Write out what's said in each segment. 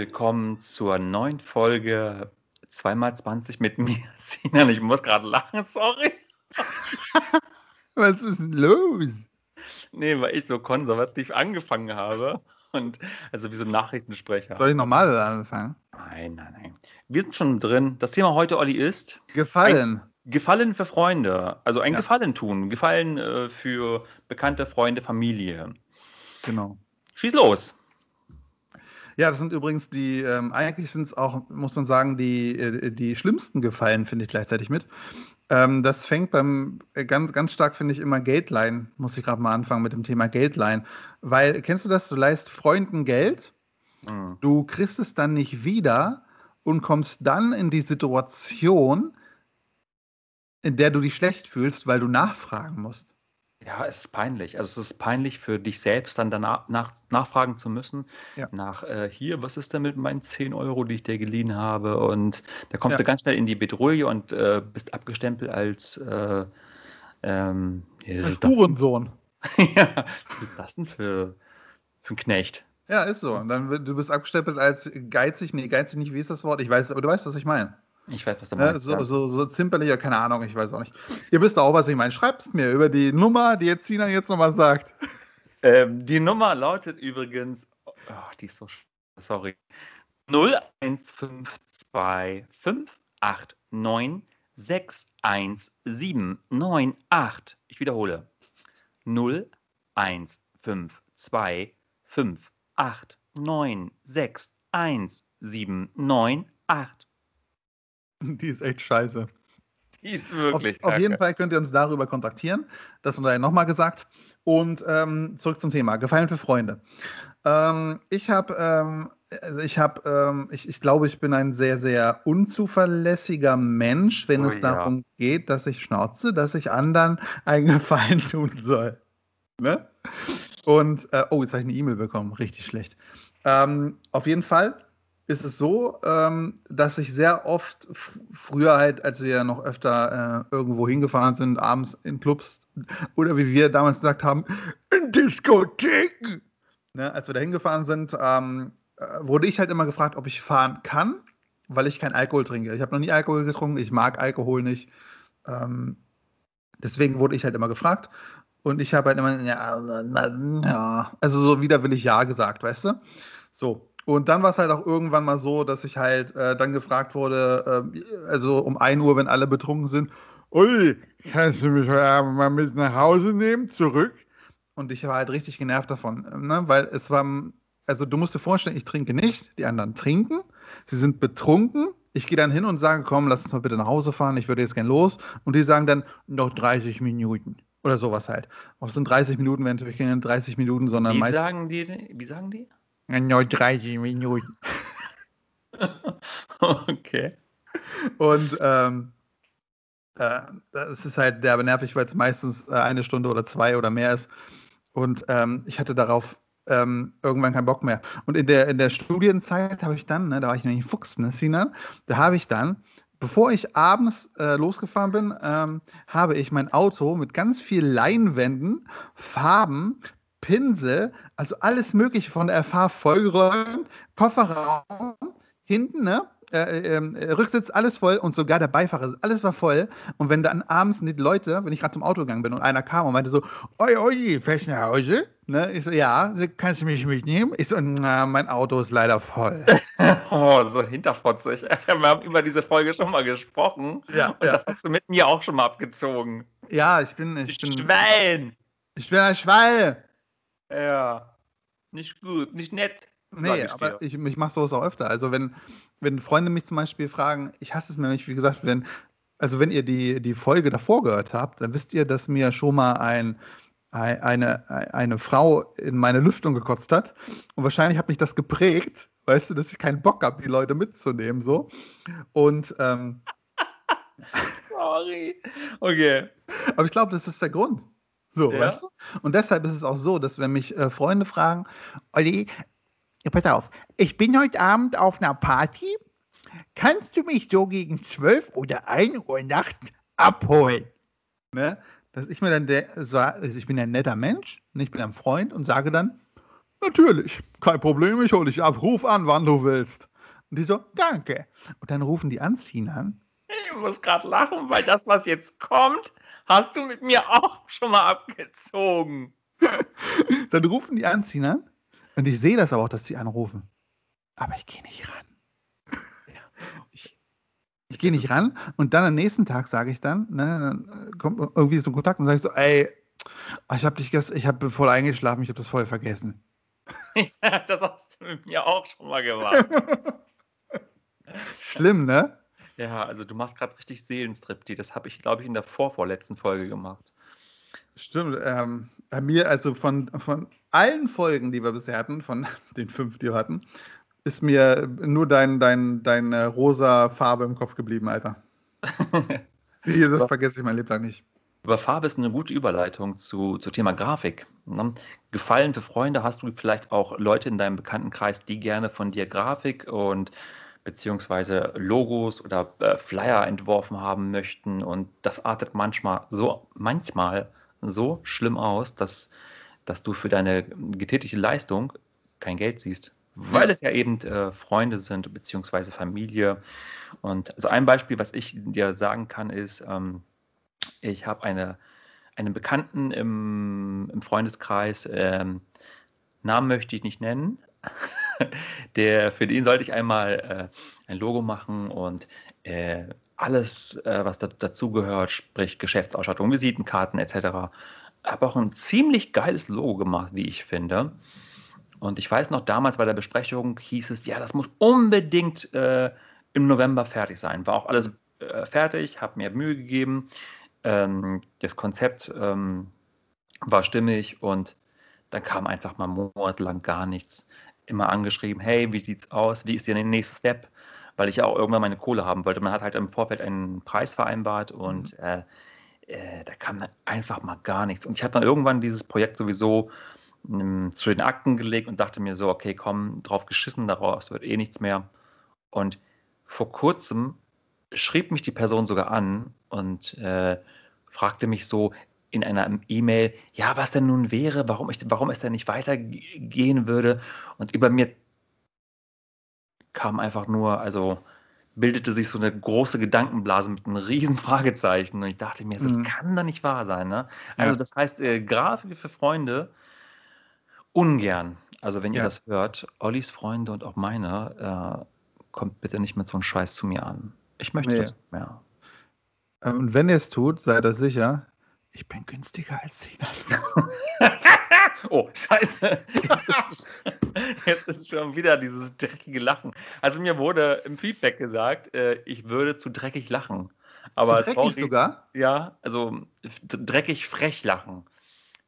willkommen zur neuen Folge 2x20 mit mir, Sinan. Ich muss gerade lachen, sorry. Was ist denn los? Nee, weil ich so konservativ angefangen habe. Und also wie so ein Nachrichtensprecher. Soll ich nochmal anfangen? Nein, nein, nein. Wir sind schon drin. Das Thema heute, Olli, ist Gefallen. Gefallen für Freunde. Also ein Ja. Gefallen tun. Gefallen äh, für bekannte Freunde, Familie. Genau. Schieß los. Ja, das sind übrigens die, ähm, eigentlich sind es auch, muss man sagen, die, äh, die schlimmsten Gefallen, finde ich gleichzeitig mit. Ähm, das fängt beim, äh, ganz, ganz stark, finde ich, immer Geldleihen. Muss ich gerade mal anfangen mit dem Thema Geldleihen. Weil, kennst du das? Du leihst Freunden Geld, Hm. du kriegst es dann nicht wieder und kommst dann in die Situation, in der du dich schlecht fühlst, weil du nachfragen musst. Ja, es ist peinlich. Also es ist peinlich für dich selbst, dann danach nach, nachfragen zu müssen. Ja. Nach äh, hier, was ist denn mit meinen 10 Euro, die ich dir geliehen habe? Und da kommst Ja. du ganz schnell in die Bedrohung und äh, bist abgestempelt als äh, ähm, ja, was Ein ist das denn? Hurensohn. ja, was ist das denn für, für ein Knecht? Ja, ist so. Und dann du bist abgestempelt als geizig. Nee, geizig nicht, wie ist das Wort? Ich weiß, aber du weißt, was ich meine. Ich weiß, was du meinst. so, ja. so, so zimperlich, ja, keine Ahnung, ich weiß auch nicht. Ihr wisst auch, was ich meine. Schreibt es mir über die Nummer, die jetzt Tina jetzt nochmal sagt. Ähm, die Nummer lautet übrigens, oh, die ist so, sch- sorry, 0152589619798. Ich wiederhole, 0152589619798. Die ist echt scheiße. Die ist Auf, wirklich auf jeden kacke. Fall könnt ihr uns darüber kontaktieren. Das sei nochmal gesagt. Und ähm, zurück zum Thema. Gefallen für Freunde. Ähm, ich habe, ähm, also ich habe, ähm, ich, ich glaube, ich bin ein sehr, sehr unzuverlässiger Mensch, wenn Oh es ja. darum geht, dass ich schnauze, dass ich anderen einen Gefallen tun soll. Ne? Und, äh, oh, jetzt habe ich eine E-Mail bekommen. Richtig schlecht. Ähm, auf jeden Fall ist es so, ähm, dass ich sehr oft früher halt, als wir noch öfter äh, irgendwo hingefahren sind, abends in Clubs oder wie wir damals gesagt haben, in Diskotheken, ne, als wir da hingefahren sind, ähm, äh, wurde ich halt immer gefragt, ob ich fahren kann, weil ich keinen Alkohol trinke. Ich habe noch nie Alkohol getrunken, ich mag Alkohol nicht. Ähm, deswegen wurde ich halt immer gefragt. Und ich habe halt immer, ja, ja, also so widerwillig Ja gesagt, weißt du? So. Und dann war es halt auch irgendwann mal so, dass ich halt äh, dann gefragt wurde, ähm, also um 1 Uhr, wenn alle betrunken sind, Ui, kannst du mich heute Abend mal mit nach Hause nehmen, zurück? Und ich war halt richtig genervt davon, ne? weil es war, also du musst dir vorstellen, ich trinke nicht, die anderen trinken, sie sind betrunken, ich gehe dann hin und sage, komm, lass uns mal bitte nach Hause fahren, ich würde jetzt gern los. Und die sagen dann, noch 30 Minuten. Oder sowas halt. Auch es sind 30 Minuten, wären natürlich keine 30 Minuten, sondern Wie meist sagen die? Wie sagen die? Noch 30 Minuten. okay. Und ähm, äh, das ist halt derbe nervig, weil es meistens äh, eine Stunde oder zwei oder mehr ist. Und ähm, ich hatte darauf ähm, irgendwann keinen Bock mehr. Und in der, in der Studienzeit habe ich dann, ne, da war ich nämlich ein Fuchs, ne, Sina, da habe ich dann, bevor ich abends äh, losgefahren bin, ähm, habe ich mein Auto mit ganz viel Leinwänden, Farben, Pinsel, also alles Mögliche von der FH vollgeräumt, Kofferraum, hinten, ne? Äh, ähm, äh, Rücksitz, alles voll und sogar der Beifahrer, alles war voll. Und wenn dann abends die Leute, wenn ich gerade zum Auto gegangen bin und einer kam und meinte so, oi, oi, fährst du nach Hause? Ne? Ich so, ja, kannst du mich mitnehmen? Ich so, na, mein Auto ist leider voll. Oh, so hinterfotzig. Wir haben über diese Folge schon mal gesprochen. Ja, Und ja. das hast du mit mir auch schon mal abgezogen. ja, ich bin, ich bin, Schwein! ich bin ein Schwall. Ja. Nicht gut, nicht nett. Nee, ich aber dir. ich, ich mache sowas auch öfter. Also wenn, wenn Freunde mich zum Beispiel fragen, ich hasse es mir nicht, wie gesagt, wenn, also wenn ihr die, die Folge davor gehört habt, dann wisst ihr, dass mir schon mal ein, eine, eine Frau in meine Lüftung gekotzt hat. Und wahrscheinlich hat mich das geprägt, weißt du, dass ich keinen Bock habe, die Leute mitzunehmen. so. Und ähm, Sorry. Okay. aber ich glaube, das ist der Grund. So, Ja. weißt du? Und deshalb ist es auch so, dass wenn mich äh, Freunde fragen, Olli, pass auf, ich bin heute Abend auf einer Party, kannst du mich so gegen 12 oder 1 Uhr nachts abholen? Ne? Dass ich mir dann, also ich bin ein netter Mensch und ich bin ein Freund und sage dann, natürlich, kein Problem, ich hole dich ab, ruf an, wann du willst. Und die so, danke. Und dann rufen die Anziehen an Ich muss gerade lachen, weil das, was jetzt kommt, hast du mit mir auch schon mal abgezogen. Dann rufen die Anziehen an und ich sehe das aber auch, dass sie anrufen. Aber ich gehe nicht ran. Ich, gehe nicht ran und dann am nächsten Tag sage ich dann, ne, dann äh, kommt irgendwie so ein Kontakt und sage ich so, ey, ich habe dich gestern, ich habe voll eingeschlafen, ich habe das voll vergessen. das hast du mit mir auch schon mal gemacht. Schlimm, ne? Ja, also du machst gerade richtig Seelenstriptease. Das habe ich, glaube ich, in der vorvorletzten Folge gemacht. Stimmt. Ähm, bei mir, also von, von allen Folgen, die wir bisher hatten, von den fünf, die wir hatten, ist mir nur dein, dein, deine rosa Farbe im Kopf geblieben, Alter. Die, das vergesse ich mein Lebtag nicht. Aber Farbe ist eine gute Überleitung zu, zu Thema Grafik. Ne? Gefallen für Freunde hast du vielleicht auch Leute in deinem Bekanntenkreis, die gerne von dir Grafik und beziehungsweise Logos oder äh, Flyer entworfen haben möchten und das artet manchmal so manchmal so schlimm aus, dass, dass du für deine getätigte Leistung kein Geld siehst, weil Ja. es ja eben äh, Freunde sind beziehungsweise Familie. Und also ein Beispiel, was ich dir sagen kann, ist ähm, ich habe eine, einen Bekannten im, im Freundeskreis, ähm, Namen möchte ich nicht nennen. Der, für den sollte ich einmal äh, ein Logo machen und äh, alles, äh, was da, dazugehört, sprich Geschäftsausstattung, Visitenkarten etc. Habe auch ein ziemlich geiles Logo gemacht, wie ich finde. Und ich weiß noch, damals bei der Besprechung hieß es, ja, das muss unbedingt äh, im November fertig sein. War auch alles äh, fertig, habe mir Mühe gegeben. Ähm, das Konzept ähm, war stimmig und dann kam einfach mal monatelang gar nichts. Immer angeschrieben, hey, wie sieht's aus? Wie ist der nächste Step? Weil ich ja auch irgendwann meine Kohle haben wollte. Man hat halt im Vorfeld einen Preis vereinbart und äh, äh, da kam dann einfach mal gar nichts. Und ich habe dann irgendwann dieses Projekt sowieso ähm, zu den Akten gelegt und dachte mir so, okay, komm, drauf geschissen, daraus wird eh nichts mehr. Und vor kurzem schrieb mich die Person sogar an und äh, fragte mich so in einer E-Mail, ja, was denn nun wäre, warum, ich, warum es denn nicht weitergehen würde. Und über mir kam einfach nur, also bildete sich so eine große Gedankenblase mit einem riesen Fragezeichen. Und ich dachte mir, das Mhm. kann doch nicht wahr sein. Ne? Also Ja. das heißt, äh, Grafik für Freunde ungern. Also wenn ihr Ja. das hört, Ollis Freunde und auch meine, äh, kommt bitte nicht mit so einem Scheiß zu mir an. Ich möchte Nee. das nicht mehr. Ähm, Und wenn ihr es tut, seid euch sicher, ich bin günstiger als Sinan. oh, scheiße. Jetzt ist, jetzt ist schon wieder dieses dreckige Lachen. Also mir wurde im Feedback gesagt, äh, ich würde zu dreckig lachen. Aber Zu dreckig sorry, sogar. Ja, also dreckig frech lachen.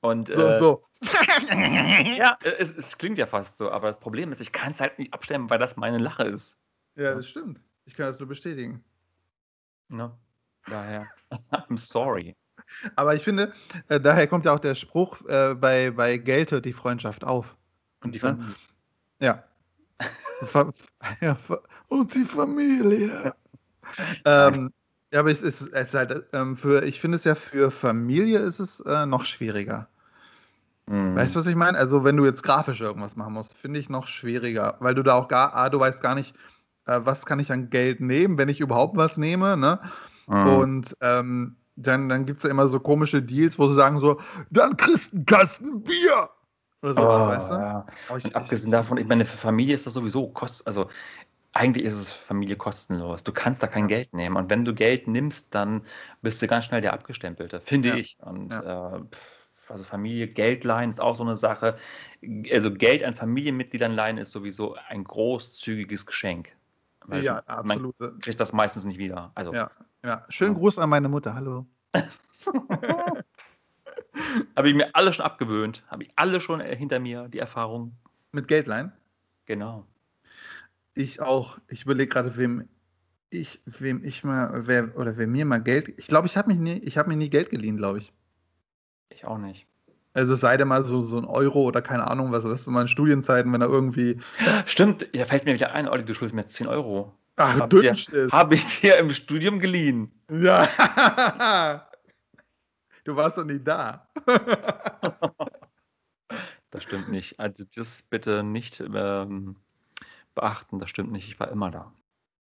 Und So, äh, so. ja, es, es klingt ja fast so, aber das Problem ist, ich kann es halt nicht abstellen, weil das meine Lache ist. Ja, das stimmt. Ich kann das nur bestätigen. Ne? Daher, I'm sorry. Aber ich finde, äh, daher kommt ja auch der Spruch, äh, bei, bei Geld hört die Freundschaft auf. Und die Ja. Familie. Ja. Fa ja fa und die Familie. ähm, ja, aber es ist, es ist halt, ähm, für, ich finde es ja für Familie ist es äh, noch schwieriger. Mhm. Weißt du, was ich meine? Also, wenn du jetzt grafisch irgendwas machen musst, finde ich noch schwieriger, weil du da auch gar, ah, du weißt gar nicht, äh, was kann ich an Geld nehmen, wenn ich überhaupt was nehme, ne? Mhm. Und ähm, dann, dann gibt es ja immer so komische Deals, wo sie sagen so, dann kriegst du einen Kasten Bier. Oder sowas, Oh, weißt du? ja. Ich, abgesehen davon, ich meine, für Familie ist das sowieso kost, also eigentlich ist es Familie kostenlos. Du kannst da kein Geld nehmen. Und wenn du Geld nimmst, dann bist du ganz schnell der Abgestempelte, finde Ja. ich. Und äh, pff, also Familie, Geld leihen ist auch so eine Sache. Also Geld an Familienmitgliedern leihen ist sowieso ein großzügiges Geschenk. Weil ja, man absolut. kriegt das meistens nicht wieder. Also Ja, ja. Schönen Ja. Gruß an meine Mutter. Hallo. habe ich mir alle schon abgewöhnt. Habe ich alle schon äh, hinter mir, die Erfahrung. Mit Geldleihen? Genau. Ich auch. Ich überlege gerade, wem ich, wem ich mal, wer oder wer mir mal Geld. Ich glaube, ich habe mich nie, ich habe mir nie Geld geliehen, glaube ich. Ich auch nicht. Also es sei denn mal so, so ein Euro oder keine Ahnung was, weißt du, mal in Studienzeiten, wenn er irgendwie. Stimmt, ja, fällt mir wieder ein, Olli, du schuldest mir jetzt 10 Euro. Ach, Hab dir-. Habe ich dir im Studium geliehen. Ja. Du warst doch nie da. Das stimmt nicht. Also das bitte nicht ähm, beachten, das stimmt nicht. Ich war immer da.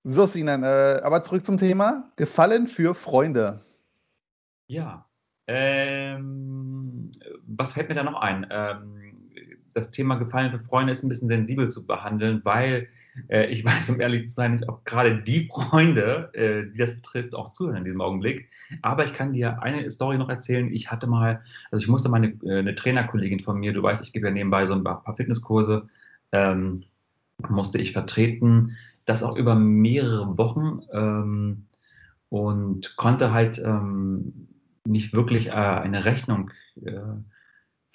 So, Sinan, äh, aber zurück zum Thema. Gefallen für Freunde. Ja. Ähm, was fällt mir da noch ein? Ähm, das Thema Gefallen für Freunde ist ein bisschen sensibel zu behandeln, weil äh, ich weiß, um ehrlich zu sein, nicht, ob gerade die Freunde, äh, die das betrifft, auch zuhören in diesem Augenblick. Aber ich kann dir eine Story noch erzählen. Ich hatte mal, also ich musste meine äh, eine Trainerkollegin von mir, du weißt, ich gebe ja nebenbei so ein paar paar Fitnesskurse, ähm, musste ich vertreten, das auch über mehrere Wochen ähm, und konnte halt ähm, nicht wirklich äh, eine Rechnung äh,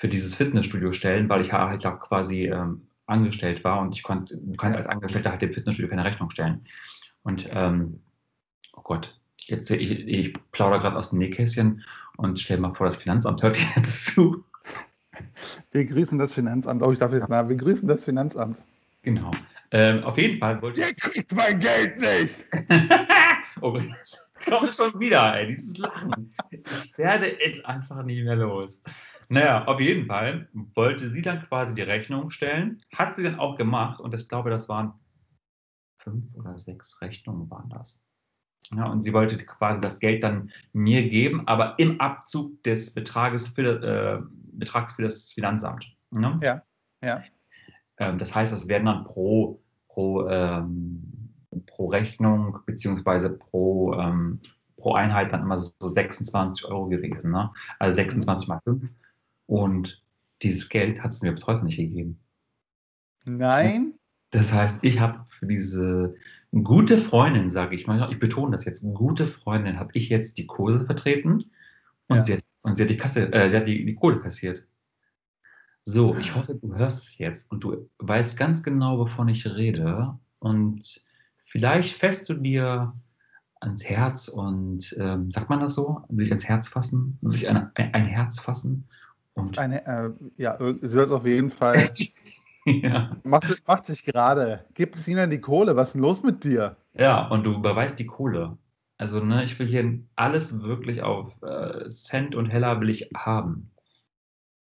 für dieses Fitnessstudio stellen, weil ich halt auch quasi ähm, angestellt war und ich konnte, du kannst als Angestellter halt dem Fitnessstudio keine Rechnung stellen. Und ähm, oh Gott, jetzt ich, ich plaudere gerade aus dem Nähkästchen und stell mal vor, das Finanzamt hört jetzt zu. Wir grüßen das Finanzamt. Oh, ich darf jetzt nach. Wir grüßen das Finanzamt. Genau. Ähm, auf jeden Fall wollte ich. kriegt mein Geld nicht. oh kommt es schon wieder, ey, dieses Lachen. Ich werde es einfach nicht mehr los. Naja, auf jeden Fall wollte sie dann quasi die Rechnung stellen, hat sie dann auch gemacht und ich glaube, das waren fünf oder sechs Rechnungen waren das. Ja, und sie wollte quasi das Geld dann mir geben, aber im Abzug des Betrages für, äh, Betrags für das Finanzamt. Ne? Ja, ja. Ähm, das heißt, es werden dann pro, pro, ähm, pro Rechnung beziehungsweise pro, ähm, pro Einheit dann immer so, so 26 Euro gewesen. Ne? Also 26 mal 5. Und dieses Geld hat es mir bis heute nicht gegeben. Nein. Das heißt, ich habe für diese gute Freundin, sage ich mal, ich betone das jetzt, gute Freundin, habe ich jetzt die Kurse vertreten und, Ja. sie, hat, und sie hat, die, Kasse, äh, sie hat die, die Kohle kassiert. So, ich hoffe, du hörst es jetzt und du weißt ganz genau, wovon ich rede. Und vielleicht fässt du dir ans Herz und, ähm, sagt man das so? Sich ans Herz fassen? Sich ein, ein, ein Herz fassen? Und, Eine, äh, ja, sie soll es auf jeden Fall. ja. Macht, macht sich gerade. Gib Sinan die Kohle. Was ist denn los mit dir? Ja, und du überweist die Kohle. Also, ne, ich will hier alles wirklich auf äh, Cent und Heller will ich haben.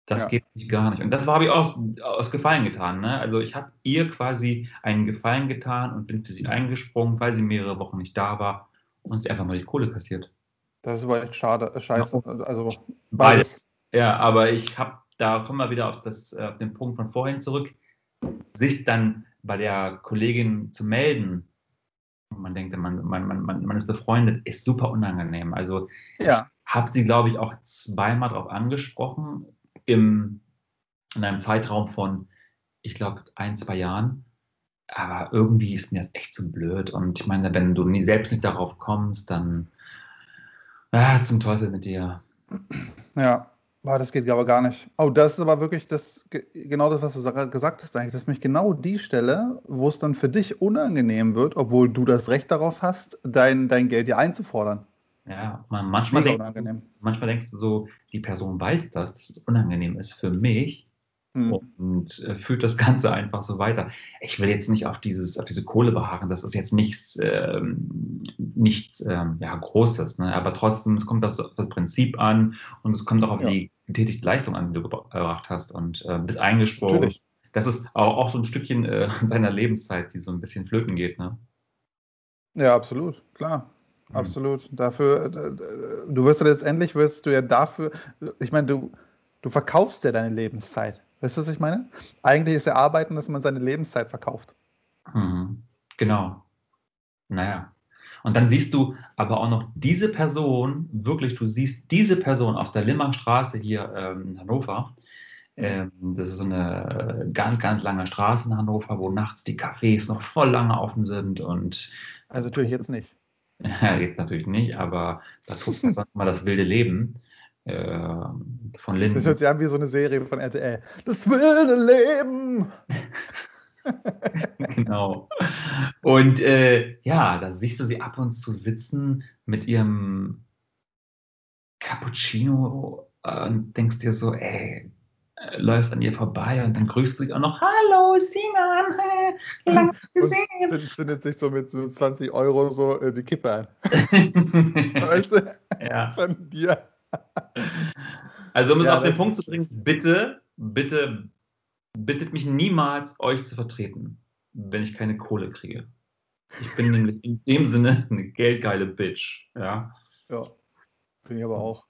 Das Ja. geht nicht gar nicht. Und das habe ich auch aus Gefallen getan. Ne? Also ich habe ihr quasi einen Gefallen getan und bin für sie eingesprungen, weil sie mehrere Wochen nicht da war und sie einfach mal die Kohle kassiert. Das ist aber echt schade. äh, Scheiße. Also, Beides. Ja, aber ich habe, da kommen wir wieder auf, das, äh, auf den Punkt von vorhin zurück, sich dann bei der Kollegin zu melden. Man denkt, man, man, man, man ist befreundet, ist super unangenehm. Also ja. habe sie, glaube ich, auch zweimal darauf angesprochen, im, in einem Zeitraum von, ich glaube, ein, zwei Jahren. Aber irgendwie ist mir das echt zu blöd. Und ich meine, wenn du nie, selbst nicht darauf kommst, dann ah, zum Teufel mit dir. Ja, Boah, das geht aber gar nicht. Oh, das ist aber wirklich das, ge- genau das, was du sa- gesagt hast eigentlich. Das ist nämlich genau die Stelle, wo es dann für dich unangenehm wird, obwohl du das Recht darauf hast, dein, dein Geld dir einzufordern. Ja, man, manchmal, unangenehm. manchmal denkst du so, die Person weiß das, dass es unangenehm ist für mich Hm. und äh, führt das Ganze einfach so weiter. Ich will jetzt nicht auf, dieses, auf diese Kohle beharren, das ist jetzt nichts, ähm, nichts ähm, ja, Großes, ne? aber trotzdem, es kommt das, auf das Prinzip an und es kommt auch auf Ja. die getätigte Leistung an, die du gebra- gebracht hast und äh, bist eingesprungen. Natürlich. Das ist auch, auch so ein Stückchen äh, deiner Lebenszeit, die so ein bisschen flöten geht. Ne? Ja, absolut, klar. Mhm. Absolut. Dafür, äh, äh, du wirst ja letztendlich, wirst du ja dafür, ich meine, du, du verkaufst ja deine Lebenszeit. Weißt du, was ich meine? Eigentlich ist ja Arbeiten, dass man seine Lebenszeit verkauft. Mhm. Genau. Naja. Und dann siehst du aber auch noch diese Person, wirklich, du siehst diese Person auf der Limmer Straße hier ähm, in Hannover. Ähm, das ist so eine äh, ganz, ganz lange Straße in Hannover, wo nachts die Cafés noch voll lange offen sind und Also natürlich jetzt nicht. ja, jetzt natürlich nicht, aber da guckt man mal das wilde Leben von Linden. Das hört sich an wie so eine Serie von RTL. Das wilde Leben! Genau. Und äh, ja, da siehst du sie ab und zu sitzen mit ihrem Cappuccino und denkst dir so, ey, äh, läufst an ihr vorbei und dann grüßt du dich auch noch, hallo Sinan, hey, lang gesehen. Und zündet sich so mit so 20 Euro so äh, die Kippe ein. weißt du? ja. Von dir. Also um es Ja, auf den Punkt zu bringen, bitte, bitte, bittet mich niemals, euch zu vertreten, wenn ich keine Kohle kriege. Ich bin nämlich in dem Sinne eine geldgeile Bitch. Ja. Ja, bin ich aber auch.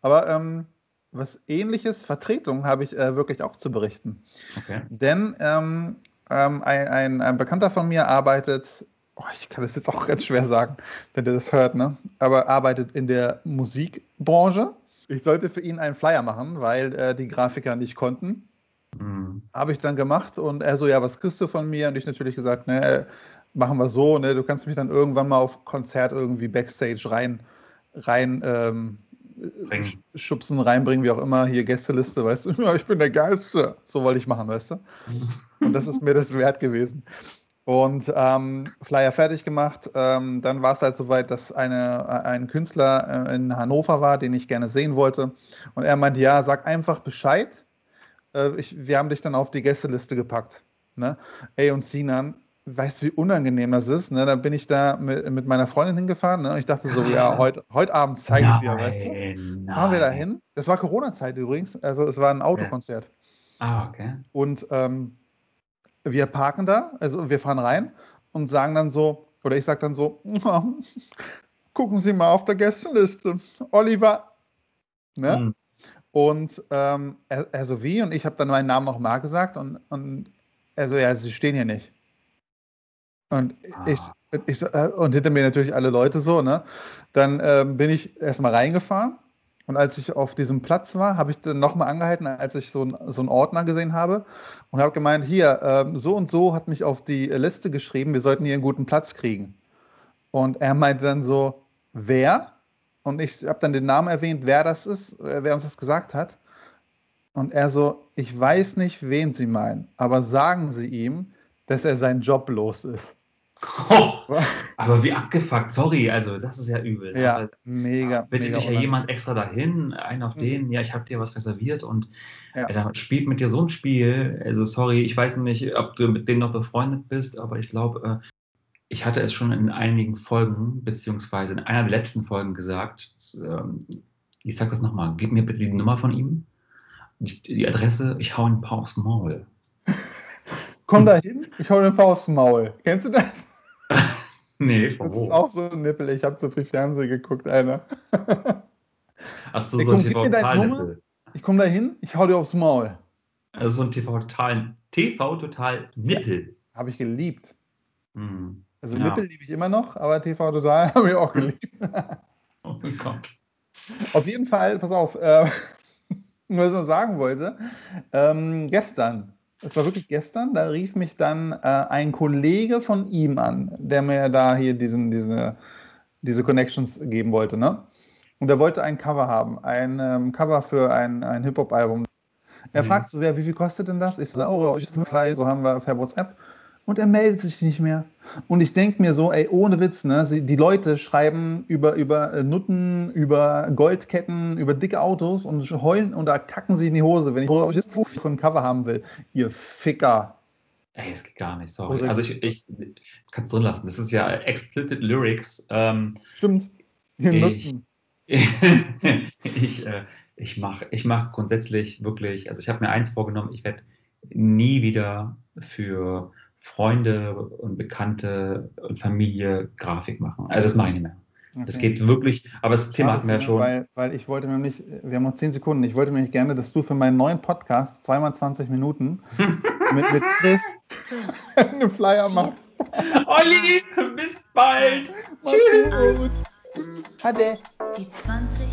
Aber ähm, was ähnliches, Vertretung, habe ich äh, wirklich auch zu berichten. Okay. Denn ähm, ähm, ein, ein, ein Bekannter von mir arbeitet, oh, ich kann das jetzt auch ganz schwer sagen, wenn der das hört, ne? aber arbeitet in der Musikbranche. Ich sollte für ihn einen Flyer machen, weil äh, die Grafiker nicht konnten. Hm. Habe ich dann gemacht und er so, ja, was kriegst du von mir? Und ich natürlich gesagt, ne, machen wir so, ne, du kannst mich dann irgendwann mal auf Konzert irgendwie Backstage rein, rein ähm, Bringen. sch- schubsen, reinbringen, wie auch immer, hier Gästeliste, weißt du, ich bin der Geilste. So wollte ich machen, weißt du? Und das ist mir das wert gewesen. Und ähm, Flyer fertig gemacht. Ähm, dann war es halt soweit, dass eine, ein Künstler äh, in Hannover war, den ich gerne sehen wollte. Und er meinte, ja, sag einfach Bescheid. Äh, ich, wir haben dich dann auf die Gästeliste gepackt. Ne? Ey, und Sinan, weißt du, wie unangenehm das ist? Ne? Da bin ich da mit, mit meiner Freundin hingefahren. Ne? Und ich dachte so, ja, heute, heute Abend zeige ich es ihr, weißt du? Nein, Fahren wir da hin? Das war Corona-Zeit übrigens. Also es war ein Autokonzert. Ah, okay. Und ähm, wir parken da, also wir fahren rein und sagen dann so, oder ich sage dann so, gucken Sie mal auf der Gästeliste, Oliver. Ne? Hm. Und ähm, er, er so wie, und ich habe dann meinen Namen auch mal gesagt und, und er so, ja, Sie stehen hier nicht. Und ich, Ah. ich so, äh, und hinter mir natürlich alle Leute so, ne? Dann ähm, bin ich erstmal reingefahren und als ich auf diesem Platz war, habe ich dann nochmal angehalten, als ich so, ein, so einen Ordner gesehen habe und habe gemeint, hier, ähm, so und so hat mich auf die Liste geschrieben, wir sollten hier einen guten Platz kriegen. Und er meinte dann so, wer? Und ich habe dann den Namen erwähnt, wer das ist, äh, wer uns das gesagt hat. Und er so, ich weiß nicht, wen Sie meinen, aber sagen Sie ihm, dass er seinen Job los ist. Oh, aber wie abgefuckt, sorry, also das ist ja übel. Ja, Aber mega. Bittet mega dich ja jemand extra dahin, einen auf Mhm. den, ja, ich habe dir was reserviert und Ja. äh, da spielt mit dir so ein Spiel. Also sorry, ich weiß nicht, ob du mit dem noch befreundet bist, aber ich glaube, äh, ich hatte es schon in einigen Folgen, beziehungsweise in einer der letzten Folgen gesagt. ähm, Ich sag das nochmal, gib mir bitte die Nummer von ihm, die, die Adresse, ich hau ihn ein paar aufs Maul. Komm da hin, ich hau dir ein paar aufs Maul. Kennst du das? Nee, Das wo? ist auch so ein Nippel. Ich habe zu viel Fernsehen geguckt, einer. Hast du so ein TV-Total-Nippel? Ich komme da hin, ich hau dir aufs Maul. Also so ein TV-Total, TV-Total-Nippel. Habe ich geliebt. Hm. Also Ja. Nippel liebe ich immer noch, aber TV Total habe ich auch geliebt. Oh mein Gott. Auf jeden Fall, pass auf, äh, was ich noch sagen wollte, ähm, gestern, es war wirklich gestern, da rief mich dann äh, ein Kollege von ihm an, der mir da hier diesen, diese, diese Connections geben wollte, ne? Und er wollte ein Cover haben, ein ähm, Cover für ein, ein Hip-Hop-Album. Er Mhm. fragt so, ja, wie viel kostet denn das? Ich so, oh, ist frei, so haben wir per WhatsApp. Und er meldet sich nicht mehr. Und ich denke mir so, ey, ohne Witz, ne? Die Leute schreiben über, über äh, Nutten, über Goldketten, über dicke Autos und heulen und da kacken sie in die Hose, wenn ich jetzt von ein Cover haben will. Ihr Ficker. Ey, es geht gar nicht, sorry. Also ich, ich kann es drin lassen. Das ist ja explicit Lyrics. Ähm, Stimmt. Ich- ich äh, ich mache ich mach grundsätzlich wirklich, also ich habe mir eins vorgenommen, ich werde nie wieder für Freunde und Bekannte und Familie Grafik machen. Also das mache ich nicht mehr. Das Okay. geht wirklich, aber das Thema Schade, hatten wir ja ne? schon. Weil, weil ich wollte mir nicht, wir haben noch 10 Sekunden, ich wollte nämlich gerne, dass du für meinen neuen Podcast, zweimal 20 Minuten, mit, mit Chris einen Flyer machst. Olli, bis bald! Mach's Tschüss. gut. Ade. die 20